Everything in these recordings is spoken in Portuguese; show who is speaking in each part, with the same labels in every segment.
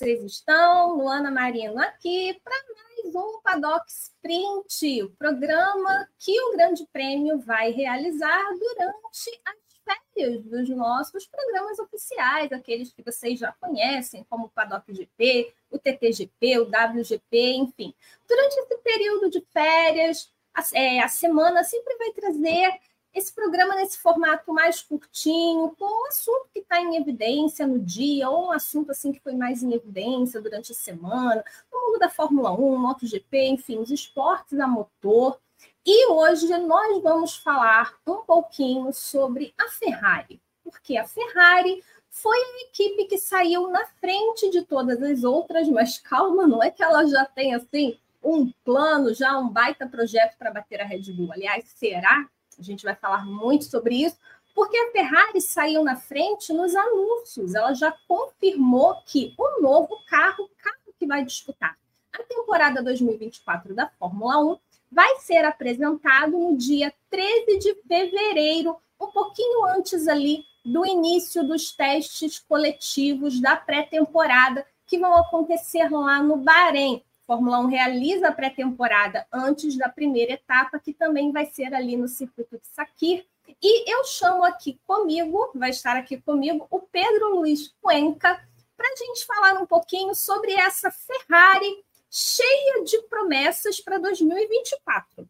Speaker 1: vocês estão? Luana Marino aqui para mais um Paddock Sprint, o programa que o Grande Prêmio vai realizar durante as férias dos nossos programas oficiais, aqueles que vocês já conhecem, como o Paddock GP, o TTGP, o WGP, enfim. Durante esse período de férias, a, é, a semana sempre vai trazer esse programa nesse formato mais curtinho, com um assunto que está em evidência no dia, ou um assunto assim que foi mais em evidência durante a semana, no mundo da Fórmula 1, MotoGP, enfim, os esportes a motor. E hoje nós vamos falar um pouquinho sobre a Ferrari, porque a Ferrari foi a equipe que saiu na frente de todas as outras, mas calma, não é que ela já tem assim um plano, já um baita projeto para bater a Red Bull. Aliás, será a gente vai falar muito sobre isso, porque a Ferrari saiu na frente nos anúncios. Ela já confirmou que o novo carro, o carro que vai disputar a temporada 2024 da Fórmula 1, vai ser apresentado no dia 13 de fevereiro, um pouquinho antes ali do início dos testes coletivos da pré-temporada que vão acontecer lá no Bahrein. Fórmula 1 realiza a pré-temporada antes da primeira etapa, que também vai ser ali no circuito de Sakir. E eu chamo aqui comigo, vai estar aqui comigo, o Pedro Luiz Cuenca, para a gente falar um pouquinho sobre essa Ferrari cheia de promessas para 2024.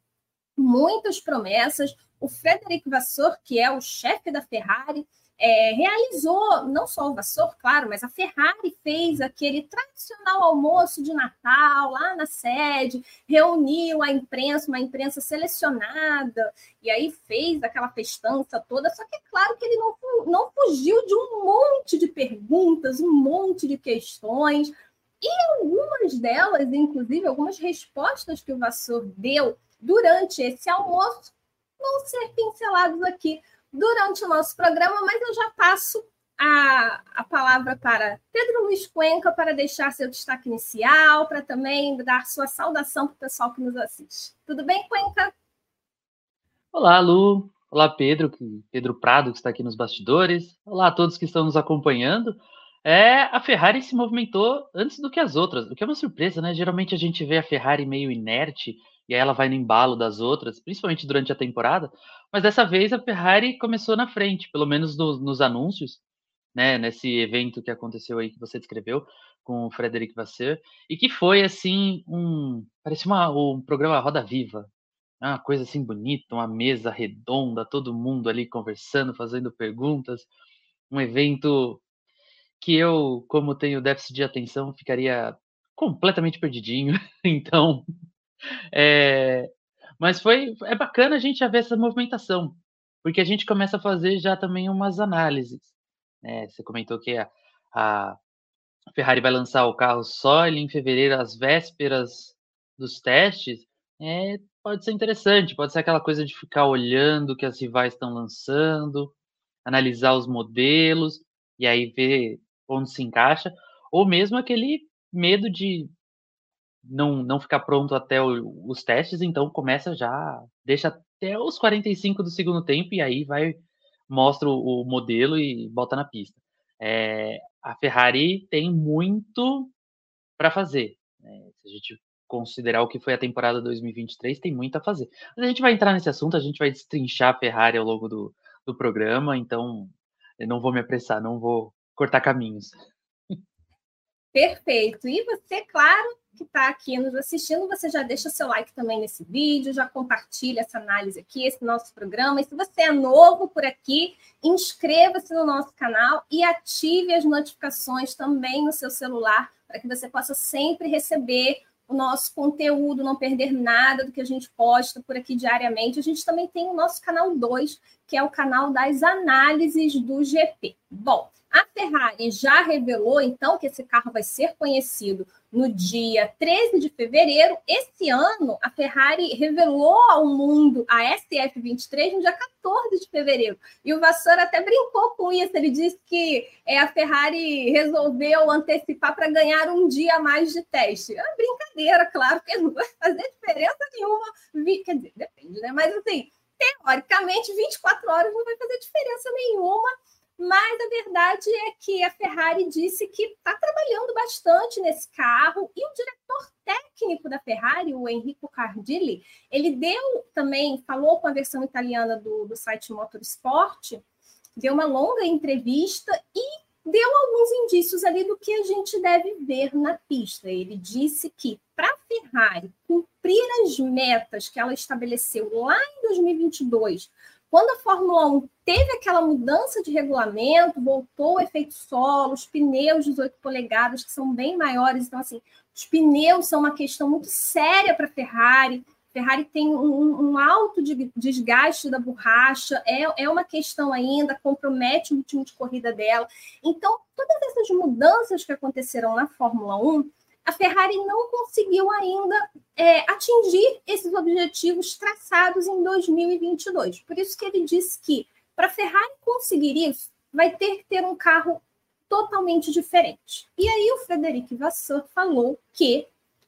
Speaker 1: Muitas promessas. O Frederic Vasseur, que é o chefe da Ferrari, é, realizou, não só o Vassor, claro, mas a Ferrari fez aquele tradicional almoço de Natal lá na sede, reuniu a imprensa, uma imprensa selecionada, e aí fez aquela festança toda. Só que é claro que ele não, não fugiu de um monte de perguntas, um monte de questões, e algumas delas, inclusive, algumas respostas que o Vassor deu durante esse almoço, vão ser pincelados aqui durante o nosso programa, mas eu já passo a, a palavra para Pedro Luiz Cuenca para deixar seu destaque inicial, para também dar sua saudação para o pessoal que nos assiste. Tudo bem, Cuenca?
Speaker 2: Olá, Lu. Olá, Pedro, Pedro Prado, que está aqui nos bastidores. Olá a todos que estão nos acompanhando. É, a Ferrari se movimentou antes do que as outras, o que é uma surpresa, né? Geralmente a gente vê a Ferrari meio inerte e aí ela vai no embalo das outras, principalmente durante a temporada. Mas dessa vez a Ferrari começou na frente, pelo menos no, nos anúncios, né, nesse evento que aconteceu aí que você descreveu com o Frederic Vasseur, e que foi assim um, parecia uma, um programa Roda Viva, né, uma coisa assim bonita, uma mesa redonda, todo mundo ali conversando, fazendo perguntas, um evento que eu, como tenho déficit de atenção, ficaria completamente perdidinho. Então, é, mas foi é bacana a gente já ver essa movimentação, porque a gente começa a fazer já também umas análises. Né? Você comentou que a, a Ferrari vai lançar o carro só em fevereiro, às vésperas dos testes. É, pode ser interessante, pode ser aquela coisa de ficar olhando o que as rivais estão lançando, analisar os modelos e aí ver onde se encaixa, ou mesmo aquele medo de não, não ficar pronto até o, os testes, então começa já, deixa até os 45 do segundo tempo e aí vai, mostra o, modelo e bota na pista. É, a Ferrari tem muito para fazer. Né? Se a gente considerar o que foi a temporada 2023, tem muito a fazer. Mas a gente vai entrar nesse assunto, a gente vai destrinchar a Ferrari ao longo do, do programa, então eu não vou me apressar, não vou cortar caminhos.
Speaker 1: Perfeito. E você, claro, que está aqui nos assistindo, você já deixa seu like também nesse vídeo, já compartilha essa análise aqui, esse nosso programa. E se você é novo por aqui, inscreva-se no nosso canal e ative as notificações também no seu celular, para que você possa sempre receber o nosso conteúdo, não perder nada do que a gente posta por aqui diariamente. A gente também tem o nosso canal 2, que é o canal das análises do GP. Bom, A Ferrari já revelou, então, que esse carro vai ser conhecido no dia 13 de fevereiro. Esse ano, a Ferrari revelou ao mundo a SF23 no dia 14 de fevereiro. E o Vassoura até brincou com isso. Ele disse que é, a Ferrari resolveu antecipar para ganhar um dia a mais de teste. É brincadeira, claro, porque não vai fazer diferença nenhuma. Quer dizer, depende, né? Mas assim, teoricamente, 24 horas não vai fazer diferença nenhuma mas a verdade é que a Ferrari disse que está trabalhando bastante nesse carro e o diretor técnico da Ferrari, o Enrico Cardilli, ele deu também, falou com a versão italiana do, do site Motorsport, deu uma longa entrevista e deu alguns indícios ali do que a gente deve ver na pista. Ele disse que para a Ferrari cumprir as metas que ela estabeleceu lá em 2022 quando a Fórmula 1 teve aquela mudança de regulamento, voltou o efeito solo, os pneus 18 polegadas, que são bem maiores, então, assim, os pneus são uma questão muito séria para a Ferrari. Ferrari tem um, um, alto desgaste da borracha, é, é uma questão ainda, compromete o ritmo de corrida dela. Então, todas essas mudanças que aconteceram na Fórmula 1 a Ferrari não conseguiu ainda é, atingir esses objetivos traçados em 2022. Por isso que ele disse que para a Ferrari conseguir isso, vai ter que ter um carro totalmente diferente. E aí o Frederic Vasseur falou que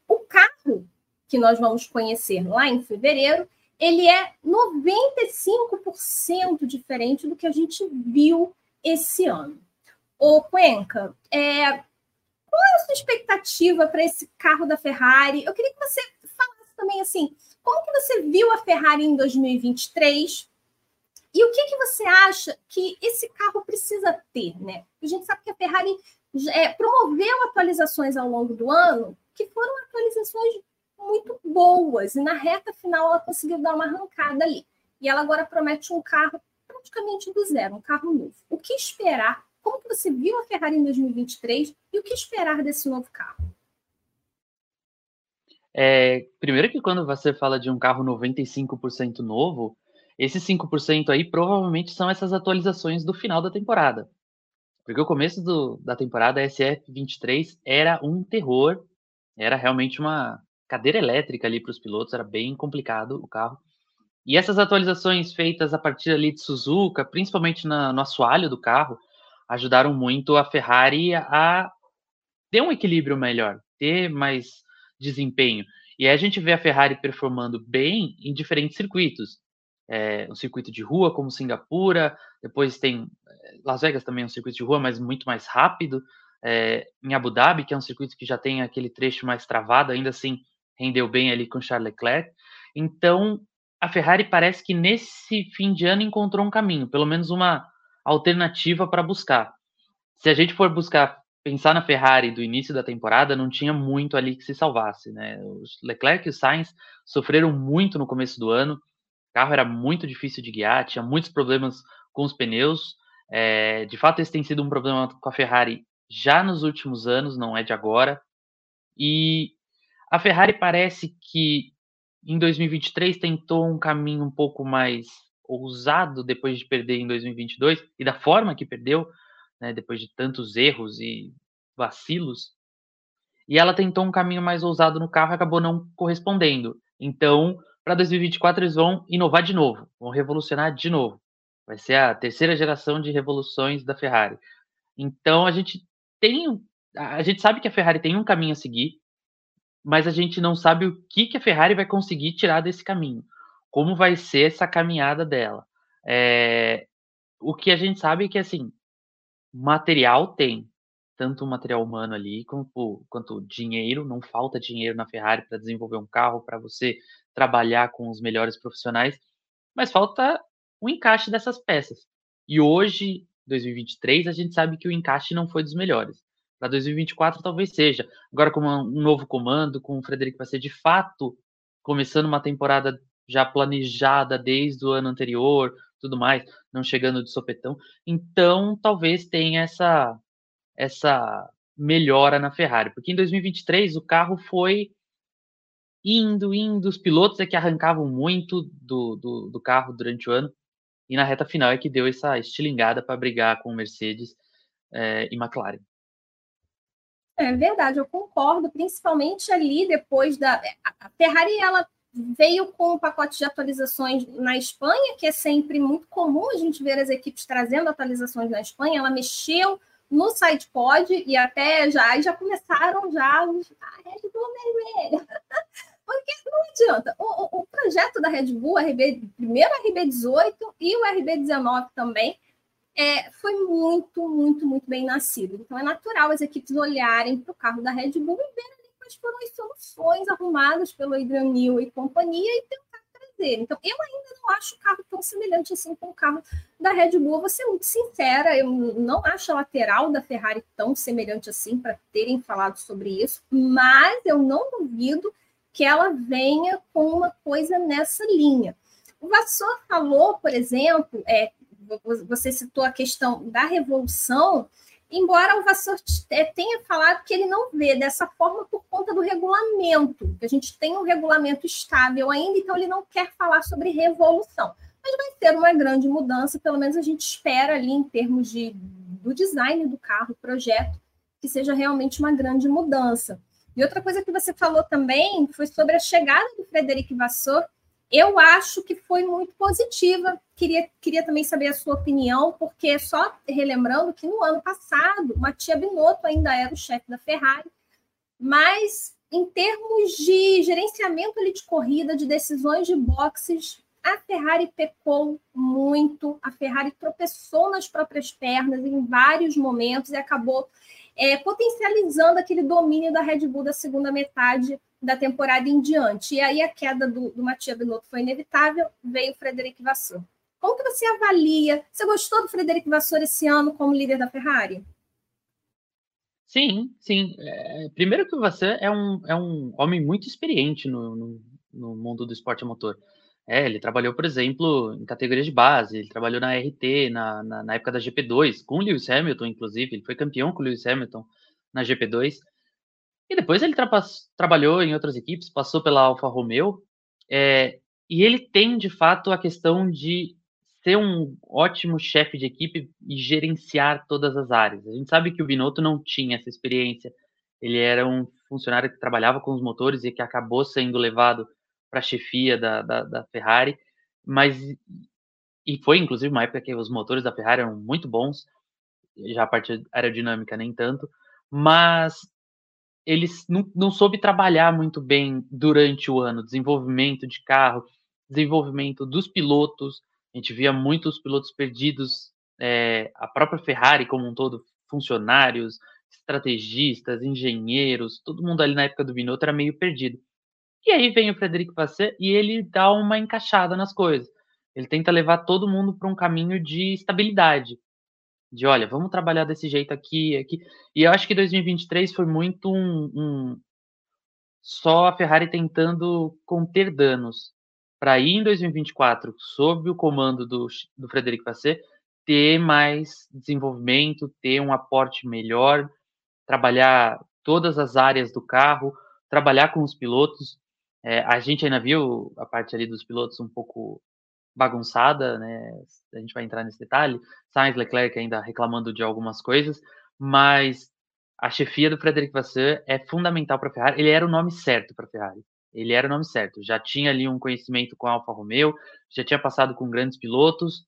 Speaker 1: o carro que nós vamos conhecer lá em fevereiro, ele é 95% diferente do que a gente viu esse ano. O Cuenca, é, qual é a sua expectativa para esse carro da Ferrari? Eu queria que você falasse também assim, como que você viu a Ferrari em 2023? E o que, que você acha que esse carro precisa ter, né? A gente sabe que a Ferrari é, promoveu atualizações ao longo do ano que foram atualizações muito boas, e na reta final ela conseguiu dar uma arrancada ali. E ela agora promete um carro praticamente do zero, um carro novo. O que esperar como que você viu a Ferrari em 2023 e o que esperar desse novo carro?
Speaker 2: É, primeiro que quando você fala de um carro 95% novo, esses 5% aí provavelmente são essas atualizações do final da temporada. Porque o começo do, da temporada, a SF23 era um terror, era realmente uma cadeira elétrica ali para os pilotos, era bem complicado o carro. E essas atualizações feitas a partir ali de Suzuka, principalmente na, no assoalho do carro, ajudaram muito a Ferrari a ter um equilíbrio melhor, ter mais desempenho. E aí a gente vê a Ferrari performando bem em diferentes circuitos. É, um circuito de rua como Singapura, depois tem é, Las Vegas também é um circuito de rua, mas muito mais rápido. É, em Abu Dhabi, que é um circuito que já tem aquele trecho mais travado, ainda assim rendeu bem ali com Charles Leclerc. Então, a Ferrari parece que nesse fim de ano encontrou um caminho, pelo menos uma, alternativa para buscar. Se a gente for buscar pensar na Ferrari do início da temporada, não tinha muito ali que se salvasse, né? Os Leclerc e o Sainz sofreram muito no começo do ano. O carro era muito difícil de guiar, tinha muitos problemas com os pneus. É, de fato, esse tem sido um problema com a Ferrari já nos últimos anos, não é de agora. E a Ferrari parece que em 2023 tentou um caminho um pouco mais ousado depois de perder em 2022 e da forma que perdeu, né, depois de tantos erros e vacilos. E ela tentou um caminho mais ousado no carro e acabou não correspondendo. Então, para 2024 eles vão inovar de novo, vão revolucionar de novo. Vai ser a terceira geração de revoluções da Ferrari. Então, a gente tem a gente sabe que a Ferrari tem um caminho a seguir, mas a gente não sabe o que, que a Ferrari vai conseguir tirar desse caminho como vai ser essa caminhada dela. É, o que a gente sabe é que, assim, material tem, tanto material humano ali quanto, quanto dinheiro, não falta dinheiro na Ferrari para desenvolver um carro, para você trabalhar com os melhores profissionais, mas falta o encaixe dessas peças. E hoje, 2023, a gente sabe que o encaixe não foi dos melhores. Para 2024 talvez seja. Agora com um novo comando, com o Frederico vai ser de fato começando uma temporada já planejada desde o ano anterior, tudo mais, não chegando de sopetão. Então, talvez tenha essa essa melhora na Ferrari, porque em 2023 o carro foi indo, indo, os pilotos é que arrancavam muito do, do, do carro durante o ano, e na reta final é que deu essa estilingada para brigar com Mercedes. é, e McLaren.
Speaker 1: É verdade, eu concordo, principalmente ali depois da. A Ferrari ela veio com um pacote de atualizações na Espanha, que é sempre muito comum a gente ver as equipes trazendo atualizações na Espanha. Ela mexeu no SitePod e até já, já começaram já os, a Red Bull vermelha. Porque não adianta. O, o, projeto da Red Bull, RB, primeiro o RB18 e o RB19 também, é, foi muito, muito, muito bem nascido. Então é natural as equipes olharem para o carro da Red Bull e verem quais foram as soluções arrumadas pelo Adrian Newey e companhia e tentar trazer. Então, eu ainda não acho o carro tão semelhante assim com o carro da Red Bull. Vou ser muito sincera, eu não acho a lateral da Ferrari tão semelhante assim para terem falado sobre isso, mas eu não duvido que ela venha com uma coisa nessa linha. O Vassor falou, por exemplo, é, você citou a questão da revolução, embora o Vassor é, tenha falado que ele não vê dessa forma por conta do regulamento, que a gente tem um regulamento estável ainda, então ele não quer falar sobre revolução. Mas vai ter uma grande mudança, pelo menos a gente espera ali em termos de, do design do carro, projeto, que seja realmente uma grande mudança. E outra coisa que você falou também foi sobre a chegada do Frederic Vassor, eu acho que foi muito positiva. Queria, queria também saber a sua opinião, porque só relembrando que no ano passado, Matia Binotto ainda era o chefe da Ferrari, mas em termos de gerenciamento ali de corrida, de decisões de boxes, a Ferrari pecou muito, a Ferrari tropeçou nas próprias pernas em vários momentos e acabou é, potencializando aquele domínio da Red Bull da segunda metade da temporada em diante. E aí a queda do, do Matias Binotto foi inevitável, veio o Frederic Vasseur. Como que você avalia? Você gostou do Frederic Vasseur esse ano como líder da Ferrari?
Speaker 2: Sim, sim. É, primeiro que o é um, é um homem muito experiente no, no, no mundo do esporte a motor. É, ele trabalhou, por exemplo, em categorias de base, ele trabalhou na RT, na, na, na, época da GP2, com o Lewis Hamilton, inclusive, ele foi campeão com o Lewis Hamilton na GP2. E depois ele tra trabalhou em outras equipes, passou pela Alfa Romeo, é, e ele tem, de fato, a questão de ser um ótimo chefe de equipe e gerenciar todas as áreas. A gente sabe que o Binotto não tinha essa experiência, ele era um funcionário que trabalhava com os motores e que acabou sendo levado para a chefia da, da, da, Ferrari, mas e foi inclusive uma época que os motores da Ferrari eram muito bons, já a parte aerodinâmica nem tanto, mas eles não, não soube trabalhar muito bem durante o ano, desenvolvimento de carro, desenvolvimento dos pilotos, a gente via muitos pilotos perdidos, é, a própria Ferrari como um todo, funcionários, estrategistas, engenheiros, todo mundo ali na época do Binotto era meio perdido. E aí vem o Frederico Vasseur e ele dá uma encaixada nas coisas. Ele tenta levar todo mundo para um caminho de estabilidade. De, olha, vamos trabalhar desse jeito aqui, aqui. E eu acho que 2023 foi muito um, um só a Ferrari tentando conter danos para ir em 2024 sob o comando do, do Frederico Vasseur ter mais desenvolvimento, ter um aporte melhor, trabalhar todas as áreas do carro, trabalhar com os pilotos. É, a gente ainda viu a parte ali dos pilotos um pouco bagunçada, né? A gente vai entrar nesse detalhe. Sainz Leclerc ainda reclamando de algumas coisas, mas a chefia do Frederic Vasseur é fundamental para a Ferrari. Ele era o nome certo para a Ferrari. Ele era o nome certo. Já tinha ali um conhecimento com a Alfa Romeo, já tinha passado com grandes pilotos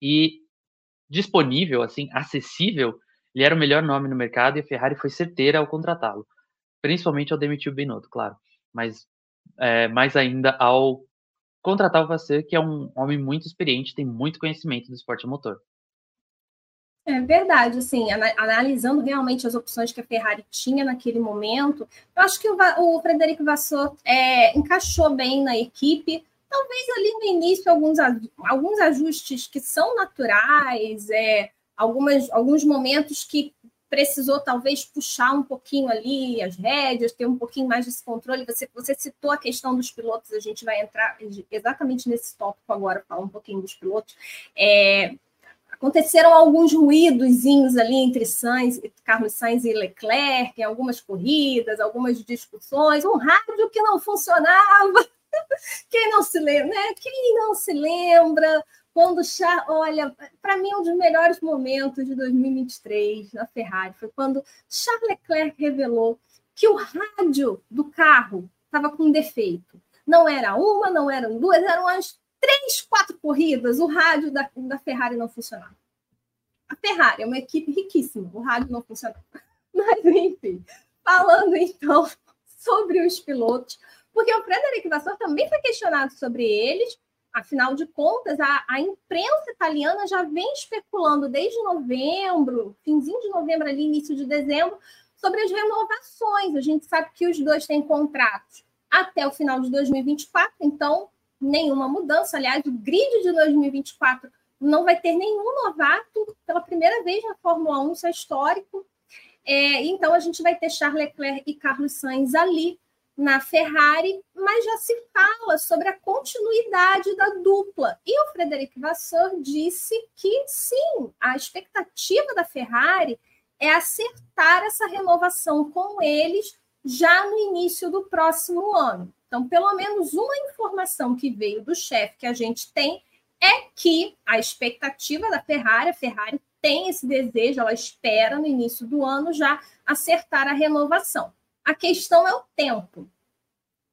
Speaker 2: e disponível, assim, acessível. Ele era o melhor nome no mercado e a Ferrari foi certeira ao contratá-lo, principalmente ao demitir o Binotto, claro. Mas é, mais ainda ao contratar o Vasseur, que é um homem muito experiente, tem muito conhecimento do esporte motor.
Speaker 1: É verdade, assim, analisando realmente as opções que a Ferrari tinha naquele momento, eu acho que o, o Frederico Vasseur é, encaixou bem na equipe. Talvez ali no início alguns, alguns ajustes que são naturais, é, algumas, alguns momentos que precisou talvez puxar um pouquinho ali as rédeas, ter um pouquinho mais desse controle. Você, você citou a questão dos pilotos, a gente vai entrar exatamente nesse tópico agora, falar um pouquinho dos pilotos. É, aconteceram alguns ruídozinhos ali entre Sainz, Carlos Sainz e Leclerc, em algumas corridas, algumas discussões, um rádio que não funcionava. Quem não se lembra, né? Quem não se lembra? Quando olha, para mim um dos melhores momentos de 2023 na Ferrari foi quando Charles Leclerc revelou que o rádio do carro estava com defeito. Não era uma, não eram duas, eram as três, quatro corridas, o rádio da, da Ferrari não funcionava. A Ferrari é uma equipe riquíssima, o rádio não funcionava. Mas, enfim, falando então sobre os pilotos, porque o Frederic Vasseur também foi questionado sobre eles, Afinal de contas, a, a, imprensa italiana já vem especulando desde novembro, finzinho de novembro, ali, início de dezembro, sobre as renovações. A gente sabe que os dois têm contratos até o final de 2024, então nenhuma mudança. Aliás, o grid de 2024 não vai ter nenhum novato pela primeira vez na Fórmula 1, isso é histórico. É, então, a gente vai ter Charles Leclerc e Carlos Sainz ali na Ferrari, mas já se fala sobre a continuidade da dupla. E o Frederic Vasseur disse que sim, a expectativa da Ferrari é acertar essa renovação com eles já no início do próximo ano. Então, pelo menos uma informação que veio do chefe que a gente tem é que a expectativa da Ferrari, a Ferrari tem esse desejo, ela espera no início do ano já acertar a renovação. A questão é o tempo,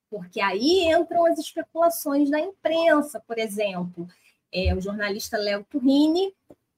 Speaker 1: porque aí entram as especulações da imprensa, por exemplo. É, o jornalista Léo Turrini,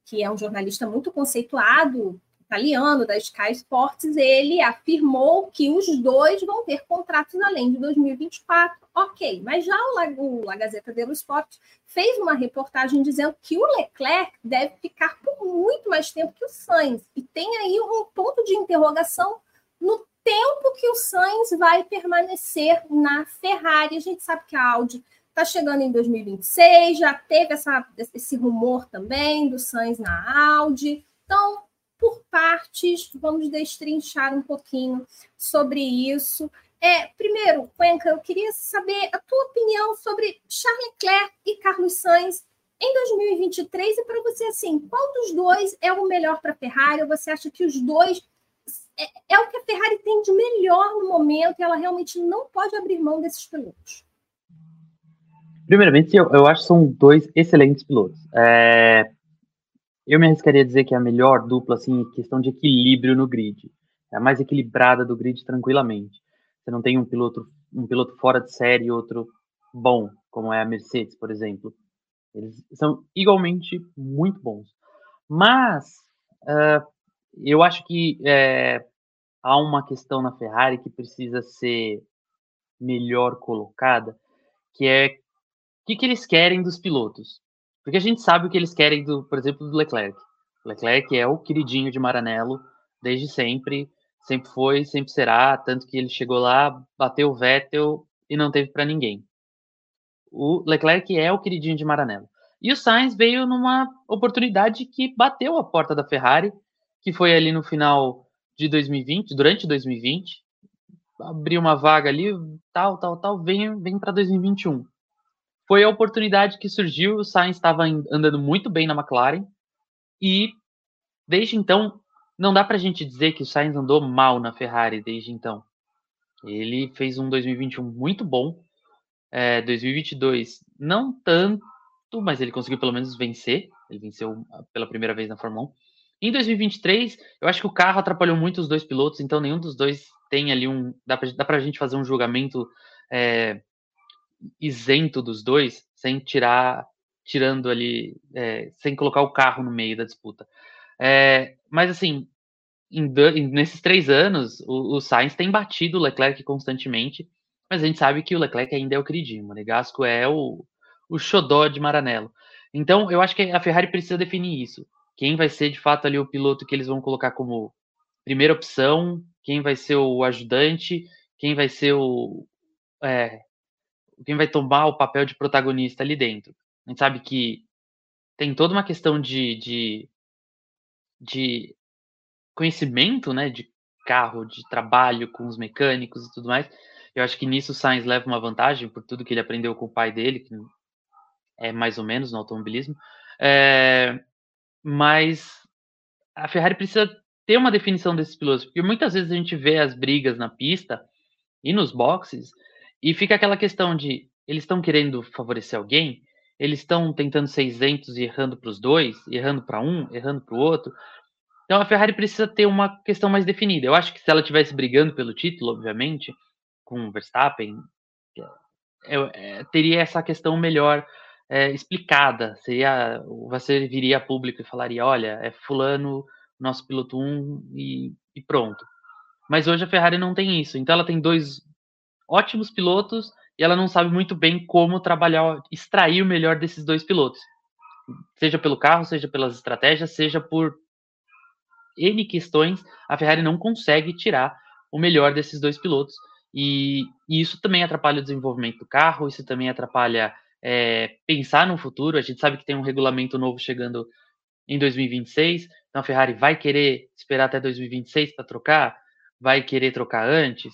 Speaker 1: que é um jornalista muito conceituado, italiano, da Sky Sports, ele afirmou que os dois vão ter contratos além de 2024. Ok, mas já o, a Gazeta dello Sport fez uma reportagem dizendo que o Leclerc deve ficar por muito mais tempo que o Sainz. E tem aí um ponto de interrogação no tempo que o Sainz vai permanecer na Ferrari. A gente sabe que a Audi está chegando em 2026, já teve essa, esse rumor também do Sainz na Audi. Então, por partes, vamos destrinchar um pouquinho sobre isso. É, primeiro, Cuenca, eu queria saber a tua opinião sobre Charles Leclerc e Carlos Sainz em 2023 e para você, assim, qual dos dois é o melhor para a Ferrari? Você acha que os dois é, é, o que a Ferrari tem de melhor no momento e ela realmente não pode abrir mão desses pilotos.
Speaker 2: Primeiramente, eu, eu acho que são dois excelentes pilotos. É, eu me arriscaria a dizer que é a melhor dupla, assim, em questão de equilíbrio no grid. É a mais equilibrada do grid tranquilamente. Você não tem um piloto, um piloto fora de série e outro bom, como é a Mercedes, por exemplo. Eles são igualmente muito bons. Mas uh, eu acho que é, há uma questão na Ferrari que precisa ser melhor colocada, que é o que, que eles querem dos pilotos. Porque a gente sabe o que eles querem, do, por exemplo, do Leclerc. O Leclerc é o queridinho de Maranello desde sempre, sempre foi, sempre será, tanto que ele chegou lá, bateu o Vettel e não teve para ninguém. O Leclerc é o queridinho de Maranello. E o Sainz veio numa oportunidade que bateu a porta da Ferrari que foi ali no final de 2020, durante 2020, abriu uma vaga ali, tal, tal, tal, vem, vem para 2021. Foi a oportunidade que surgiu, o Sainz estava andando muito bem na McLaren, e desde então, não dá para a gente dizer que o Sainz andou mal na Ferrari desde então. Ele fez um 2021 muito bom, é, 2022 não tanto, mas ele conseguiu pelo menos vencer, ele venceu pela primeira vez na Fórmula 1. Em 2023, eu acho que o carro atrapalhou muito os dois pilotos, então nenhum dos dois tem ali um. Dá pra, dá pra gente fazer um julgamento é, isento dos dois, sem tirar. Tirando ali. É, sem colocar o carro no meio da disputa. É, mas assim, em, nesses três anos, o, o, Sainz tem batido o Leclerc constantemente, mas a gente sabe que o Leclerc ainda é o queridinho. O Monegasco é o, o xodó de Maranello. Então, eu acho que a Ferrari precisa definir isso quem vai ser de fato ali o piloto que eles vão colocar como primeira opção, quem vai ser o ajudante, quem vai ser o. É, quem vai tomar o papel de protagonista ali dentro. A gente sabe que tem toda uma questão de, de, de conhecimento, né, de carro, de trabalho com os mecânicos e tudo mais. Eu acho que nisso o Sainz leva uma vantagem por tudo que ele aprendeu com o pai dele, que é mais ou menos no automobilismo. É, mas a Ferrari precisa ter uma definição desses pilotos, porque muitas vezes a gente vê as brigas na pista e nos boxes e fica aquela questão de eles estão querendo favorecer alguém eles estão tentando ser isentos e errando para os dois, errando para um, errando para o outro. Então a Ferrari precisa ter uma questão mais definida. Eu acho que se ela estivesse brigando pelo título, obviamente, com o Verstappen, eu, é, teria essa questão melhor é, explicada. Seria, você viria a público e falaria: olha, é Fulano, nosso piloto 1 e, e pronto. Mas hoje a Ferrari não tem isso. Então ela tem dois ótimos pilotos e ela não sabe muito bem como trabalhar, extrair o melhor desses dois pilotos. Seja pelo carro, seja pelas estratégias, seja por N questões, a Ferrari não consegue tirar o melhor desses dois pilotos. E, e isso também atrapalha o desenvolvimento do carro, isso também atrapalha é, pensar no futuro. A gente sabe que tem um regulamento novo chegando em 2026, então a Ferrari vai querer esperar até 2026 para trocar? Vai querer trocar antes?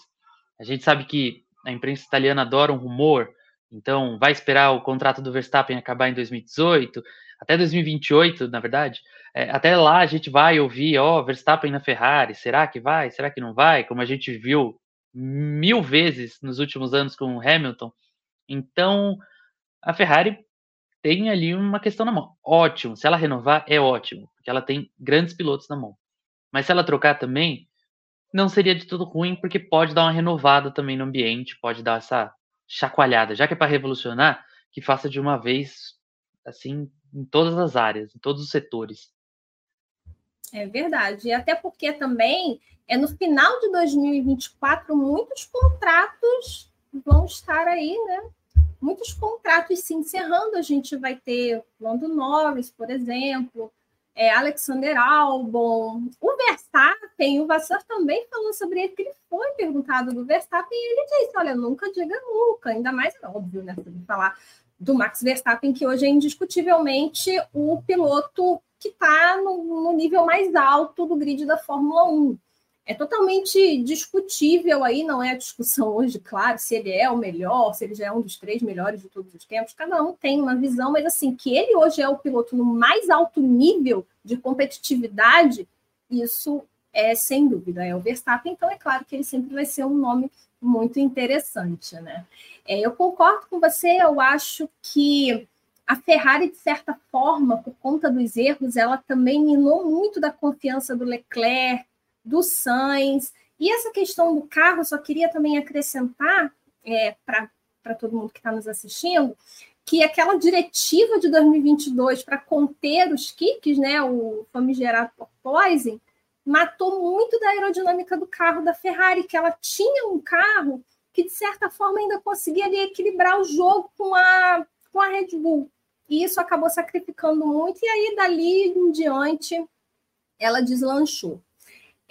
Speaker 2: A gente sabe que a imprensa italiana adora um rumor, então vai esperar o contrato do Verstappen acabar em 2018, até 2028, na verdade. É, até lá a gente vai ouvir, ó, oh, Verstappen na Ferrari, será que vai? Será que não vai? Como a gente viu mil vezes nos últimos anos com o Hamilton. Então, a Ferrari tem ali uma questão na mão. Ótimo, se ela renovar, é ótimo, porque ela tem grandes pilotos na mão. Mas se ela trocar também, não seria de tudo ruim, porque pode dar uma renovada também no ambiente, pode dar essa chacoalhada, já que é para revolucionar, que faça de uma vez, assim, em todas as áreas, em todos os setores.
Speaker 1: É verdade. E até porque também é no final de 2024 muitos contratos vão estar aí, né? Muitos contratos se encerrando. A gente vai ter Lando Norris, por exemplo, é, Alexander Albon, o Verstappen, o Vassar também falou sobre ele, que ele foi perguntado do Verstappen e ele disse: Olha, nunca diga nunca, ainda mais óbvio, né? Falar do Max Verstappen, que hoje é indiscutivelmente o piloto que está no, no, nível mais alto do grid da Fórmula 1. É totalmente discutível aí, não é a discussão hoje, claro, se ele é o melhor, se ele já é um dos três melhores de todos os tempos, cada um tem uma visão, mas assim, que ele hoje é o piloto no mais alto nível de competitividade, isso é sem dúvida, é o Verstappen, então é claro que ele sempre vai ser um nome muito interessante, né? É, eu concordo com você, eu acho que a Ferrari, de certa forma, por conta dos erros, ela também minou muito da confiança do Leclerc, do Sainz. E essa questão do carro, só queria também acrescentar é, para todo mundo que está nos assistindo, que aquela diretiva de 2022 para conter os kicks, né, o famigerado porpoising, matou muito da aerodinâmica do carro da Ferrari, que ela tinha um carro que, de certa forma, ainda conseguia ali, equilibrar o jogo com a, com a Red Bull e isso acabou sacrificando muito, e aí dali em diante ela deslanchou.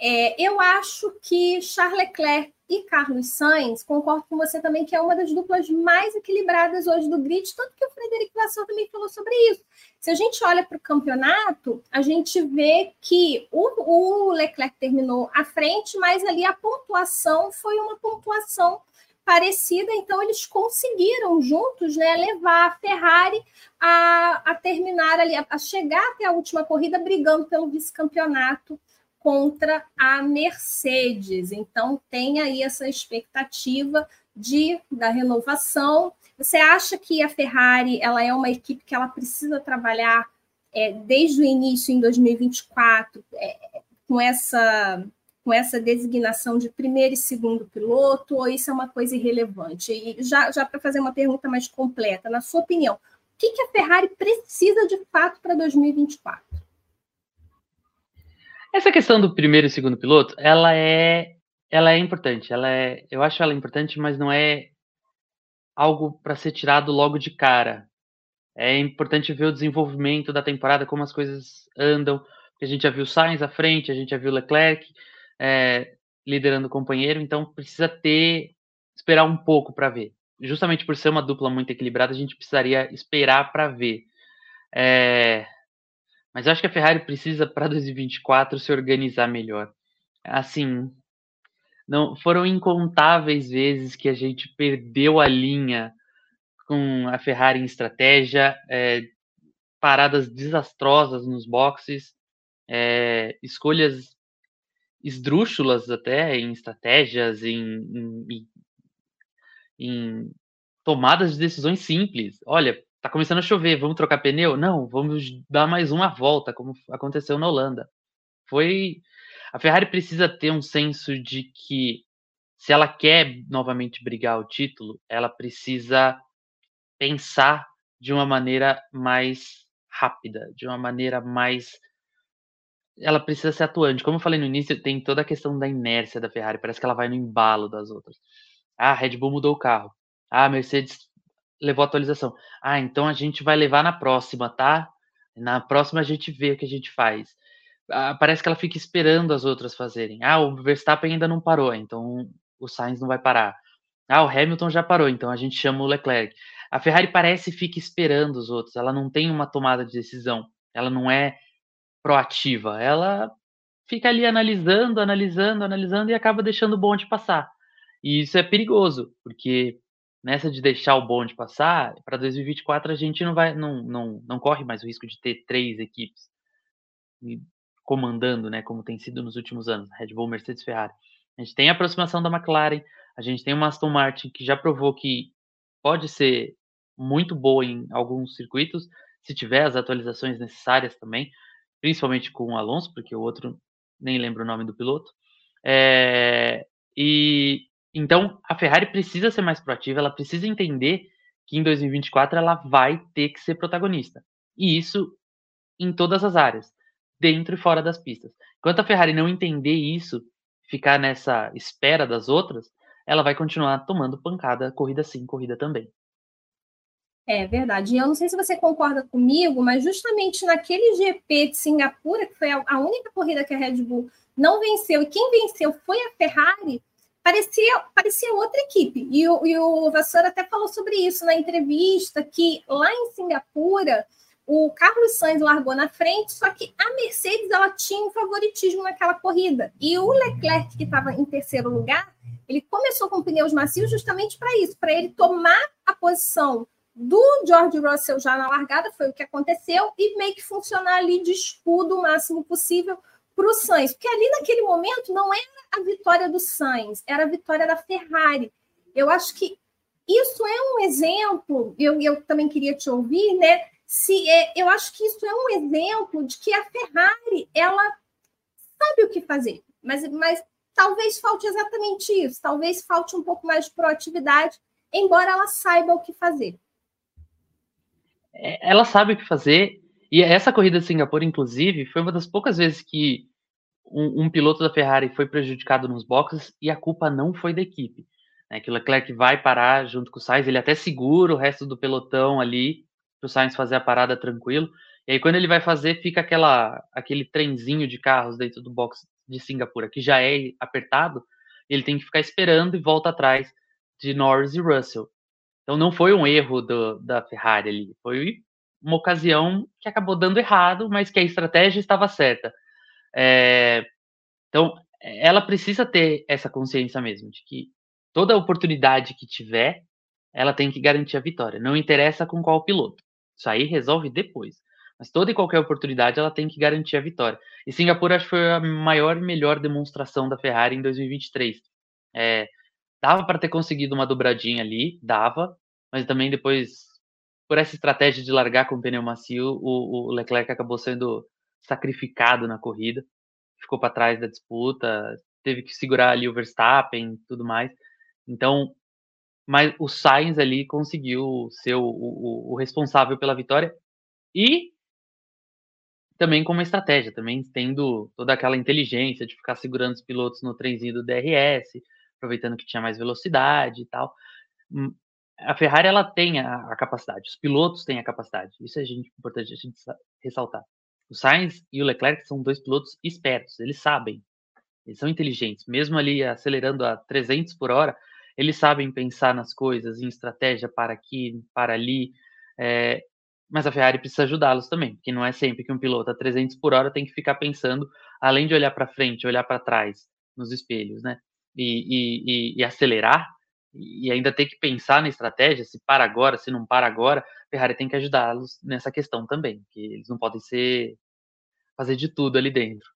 Speaker 1: É, eu acho que Charles Leclerc e Carlos Sainz, concordo com você também que é uma das duplas mais equilibradas hoje do grid, tanto que o Frederico Vasseur também falou sobre isso. Se a gente olha para o campeonato, a gente vê que o, o Leclerc terminou à frente, mas ali a pontuação foi uma pontuação parecida, então eles conseguiram juntos né, levar a Ferrari a, a terminar ali, a, a chegar até a última corrida brigando pelo vice-campeonato contra a Mercedes. Então tem aí essa expectativa de da renovação. Você acha que a Ferrari ela é uma equipe que ela precisa trabalhar é, desde o início em 2024 é, com essa com essa designação de primeiro e segundo piloto, ou isso é uma coisa irrelevante? E já, já para fazer uma pergunta mais completa, na sua opinião, o que, que a Ferrari precisa de fato para 2024?
Speaker 2: Essa questão do primeiro e segundo piloto, ela é, ela é importante. Ela é, eu acho ela importante, mas não é algo para ser tirado logo de cara. É importante ver o desenvolvimento da temporada, como as coisas andam. A gente já viu Sainz à frente, a gente já viu Leclerc, é, liderando o companheiro, então precisa ter esperar um pouco para ver. Justamente por ser uma dupla muito equilibrada, a gente precisaria esperar para ver. É, mas eu acho que a Ferrari precisa para 2024 se organizar melhor. Assim, não foram incontáveis vezes que a gente perdeu a linha com a Ferrari em estratégia, é, paradas desastrosas nos boxes, é, escolhas esdrúxulas até em estratégias, em, em, em, tomadas de decisões simples. Olha, tá começando a chover, vamos trocar pneu? Não, vamos dar mais uma volta, como aconteceu na Holanda. Foi. A Ferrari precisa ter um senso de que, se ela quer novamente brigar o título, ela precisa pensar de uma maneira mais rápida, de uma maneira mais. Ela precisa ser atuante. Como eu falei no início, tem toda a questão da inércia da Ferrari, parece que ela vai no embalo das outras. Ah, a Red Bull mudou o carro. Ah, a Mercedes levou atualização. Ah, então a gente vai levar na próxima, tá? Na próxima a gente vê o que a gente faz. Ah, parece que ela fica esperando as outras fazerem. Ah, o Verstappen ainda não parou, então o Sainz não vai parar. Ah, o Hamilton já parou, então a gente chama o Leclerc. A Ferrari parece fica esperando os outros, ela não tem uma tomada de decisão, ela não é proativa, ela fica ali analisando, analisando, analisando e acaba deixando o bonde passar. E isso é perigoso, porque nessa de deixar o bonde passar, para 2024 a gente não vai, não, não, não corre mais o risco de ter três equipes comandando, né, como tem sido nos últimos anos, Red Bull, Mercedes, Ferrari. A gente tem a aproximação da McLaren, a gente tem uma Aston Martin que já provou que pode ser muito boa em alguns circuitos, se tiver as atualizações necessárias também, principalmente com o Alonso, porque o outro nem lembro o nome do piloto. É, e então, a Ferrari precisa ser mais proativa, ela precisa entender que em 2024 ela vai ter que ser protagonista. E isso em todas as áreas, dentro e fora das pistas. Enquanto a Ferrari não entender isso, ficar nessa espera das outras, ela vai continuar tomando pancada corrida sim, corrida também.
Speaker 1: É verdade. E eu não sei se você concorda comigo, mas justamente naquele GP de Singapura, que foi a única corrida que a Red Bull não venceu, e quem venceu foi a Ferrari, parecia, parecia outra equipe. E o, e o Vassoura até falou sobre isso na entrevista, que lá em Singapura, o Carlos Sainz largou na frente, só que a Mercedes ela tinha um favoritismo naquela corrida. E o Leclerc, que estava em terceiro lugar, ele começou com pneus macios justamente para isso, para ele tomar a posição do George Russell já na largada, foi o que aconteceu, e meio que funcionar ali de escudo o máximo possível para o Sainz, porque ali naquele momento não era a vitória do Sainz, era a vitória da Ferrari. Eu acho que isso é um exemplo, eu, eu também queria te ouvir, né? Se é, eu acho que isso é um exemplo de que a Ferrari ela sabe o que fazer, mas, mas talvez falte exatamente isso, talvez falte um pouco mais de proatividade, embora ela saiba o que fazer.
Speaker 2: É, ela sabe o que fazer, e essa corrida de Singapura, inclusive, foi uma das poucas vezes que um, um, piloto da Ferrari foi prejudicado nos boxes e a culpa não foi da equipe. Né? Que o Leclerc vai parar junto com o Sainz, ele até segura o resto do pelotão ali para o Sainz fazer a parada tranquilo. E aí quando ele vai fazer, fica aquela aquele trenzinho de carros dentro do box de Singapura, que já é apertado, ele tem que ficar esperando e volta atrás de Norris e Russell. Então não foi um erro do, da Ferrari ali, foi uma ocasião que acabou dando errado, mas que a estratégia estava certa. É, então, ela precisa ter essa consciência mesmo, de que toda oportunidade que tiver, ela tem que garantir a vitória. Não interessa com qual piloto. Isso aí resolve depois. Mas toda e qualquer oportunidade ela tem que garantir a vitória. E Singapura acho que foi a maior e melhor demonstração da Ferrari em 2023. É, dava para ter conseguido uma dobradinha ali, dava, mas também depois, por essa estratégia de largar com o pneu macio, o, o Leclerc acabou sendo sacrificado na corrida, ficou para trás da disputa, teve que segurar ali o Verstappen, tudo mais. Então, mas o Sainz ali conseguiu ser o, o, o responsável pela vitória e também com uma estratégia, também tendo toda aquela inteligência de ficar segurando os pilotos no trenzinho do DRS, aproveitando que tinha mais velocidade e tal. A Ferrari ela tem a, a capacidade, os pilotos têm a capacidade. Isso é gente, importante a gente ressaltar. O Sainz e o Leclerc são dois pilotos espertos, eles sabem, eles são inteligentes, mesmo ali acelerando a 300 por hora, eles sabem pensar nas coisas, em estratégia para aqui, para ali, é, mas a Ferrari precisa ajudá-los também, porque não é sempre que um piloto a 300 por hora tem que ficar pensando, além de olhar para frente, olhar para trás, nos espelhos, né, e, e, e acelerar, e ainda ter que pensar na estratégia, se para agora, se não para agora, Ferrari tem que ajudá-los nessa questão também, que eles não podem ser fazer de tudo ali dentro.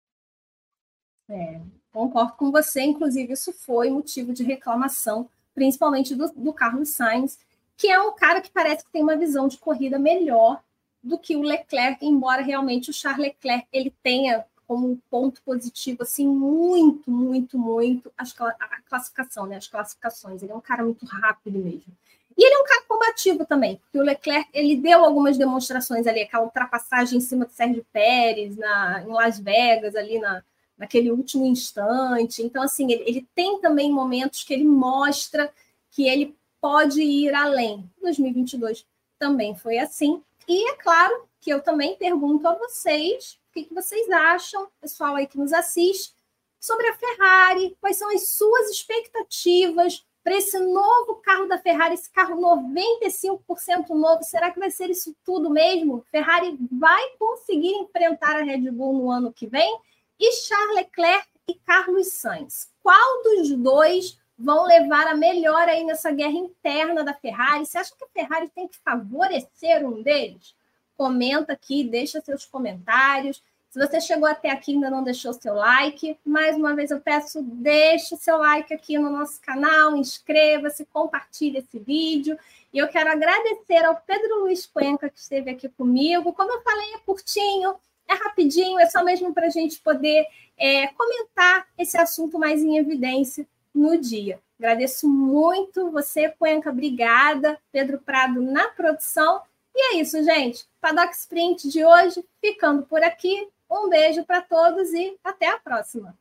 Speaker 1: É, concordo com você, inclusive isso foi motivo de reclamação, principalmente do, do Carlos Sainz, que é um cara que parece que tem uma visão de corrida melhor do que o Leclerc, embora realmente o Charles Leclerc ele tenha como um ponto positivo assim muito, muito, muito a classificação, né? As classificações. Ele é um cara muito rápido mesmo. E ele é um cara combativo também, porque o Leclerc ele deu algumas demonstrações ali, aquela ultrapassagem em cima do Sérgio Pérez na, em Las Vegas, ali na, naquele último instante. Então, assim, ele, ele tem também momentos que ele mostra que ele pode ir além. 2022 também foi assim. E é claro que eu também pergunto a vocês que, que vocês acham, pessoal aí que nos assiste, sobre a Ferrari, quais são as suas expectativas para esse novo carro da Ferrari, esse carro 95% novo, será que vai ser isso tudo mesmo? Ferrari vai conseguir enfrentar a Red Bull no ano que vem? E Charles Leclerc e Carlos Sainz, qual dos dois vão levar a melhor aí nessa guerra interna da Ferrari? Você acha que a Ferrari tem que favorecer um deles? Comenta aqui, deixa seus comentários. Se você chegou até aqui e ainda não deixou seu like, mais uma vez eu peço, deixe seu like aqui no nosso canal, inscreva-se, compartilhe esse vídeo. E eu quero agradecer ao Pedro Luiz Cuenca, que esteve aqui comigo. Como eu falei, é curtinho, é rapidinho, é só mesmo para a gente poder é, comentar esse assunto mais em evidência no dia. Agradeço muito você, Cuenca, obrigada. Pedro Prado na produção. E é isso, gente. Paddock Sprint de hoje ficando por aqui. Um beijo para todos e até a próxima.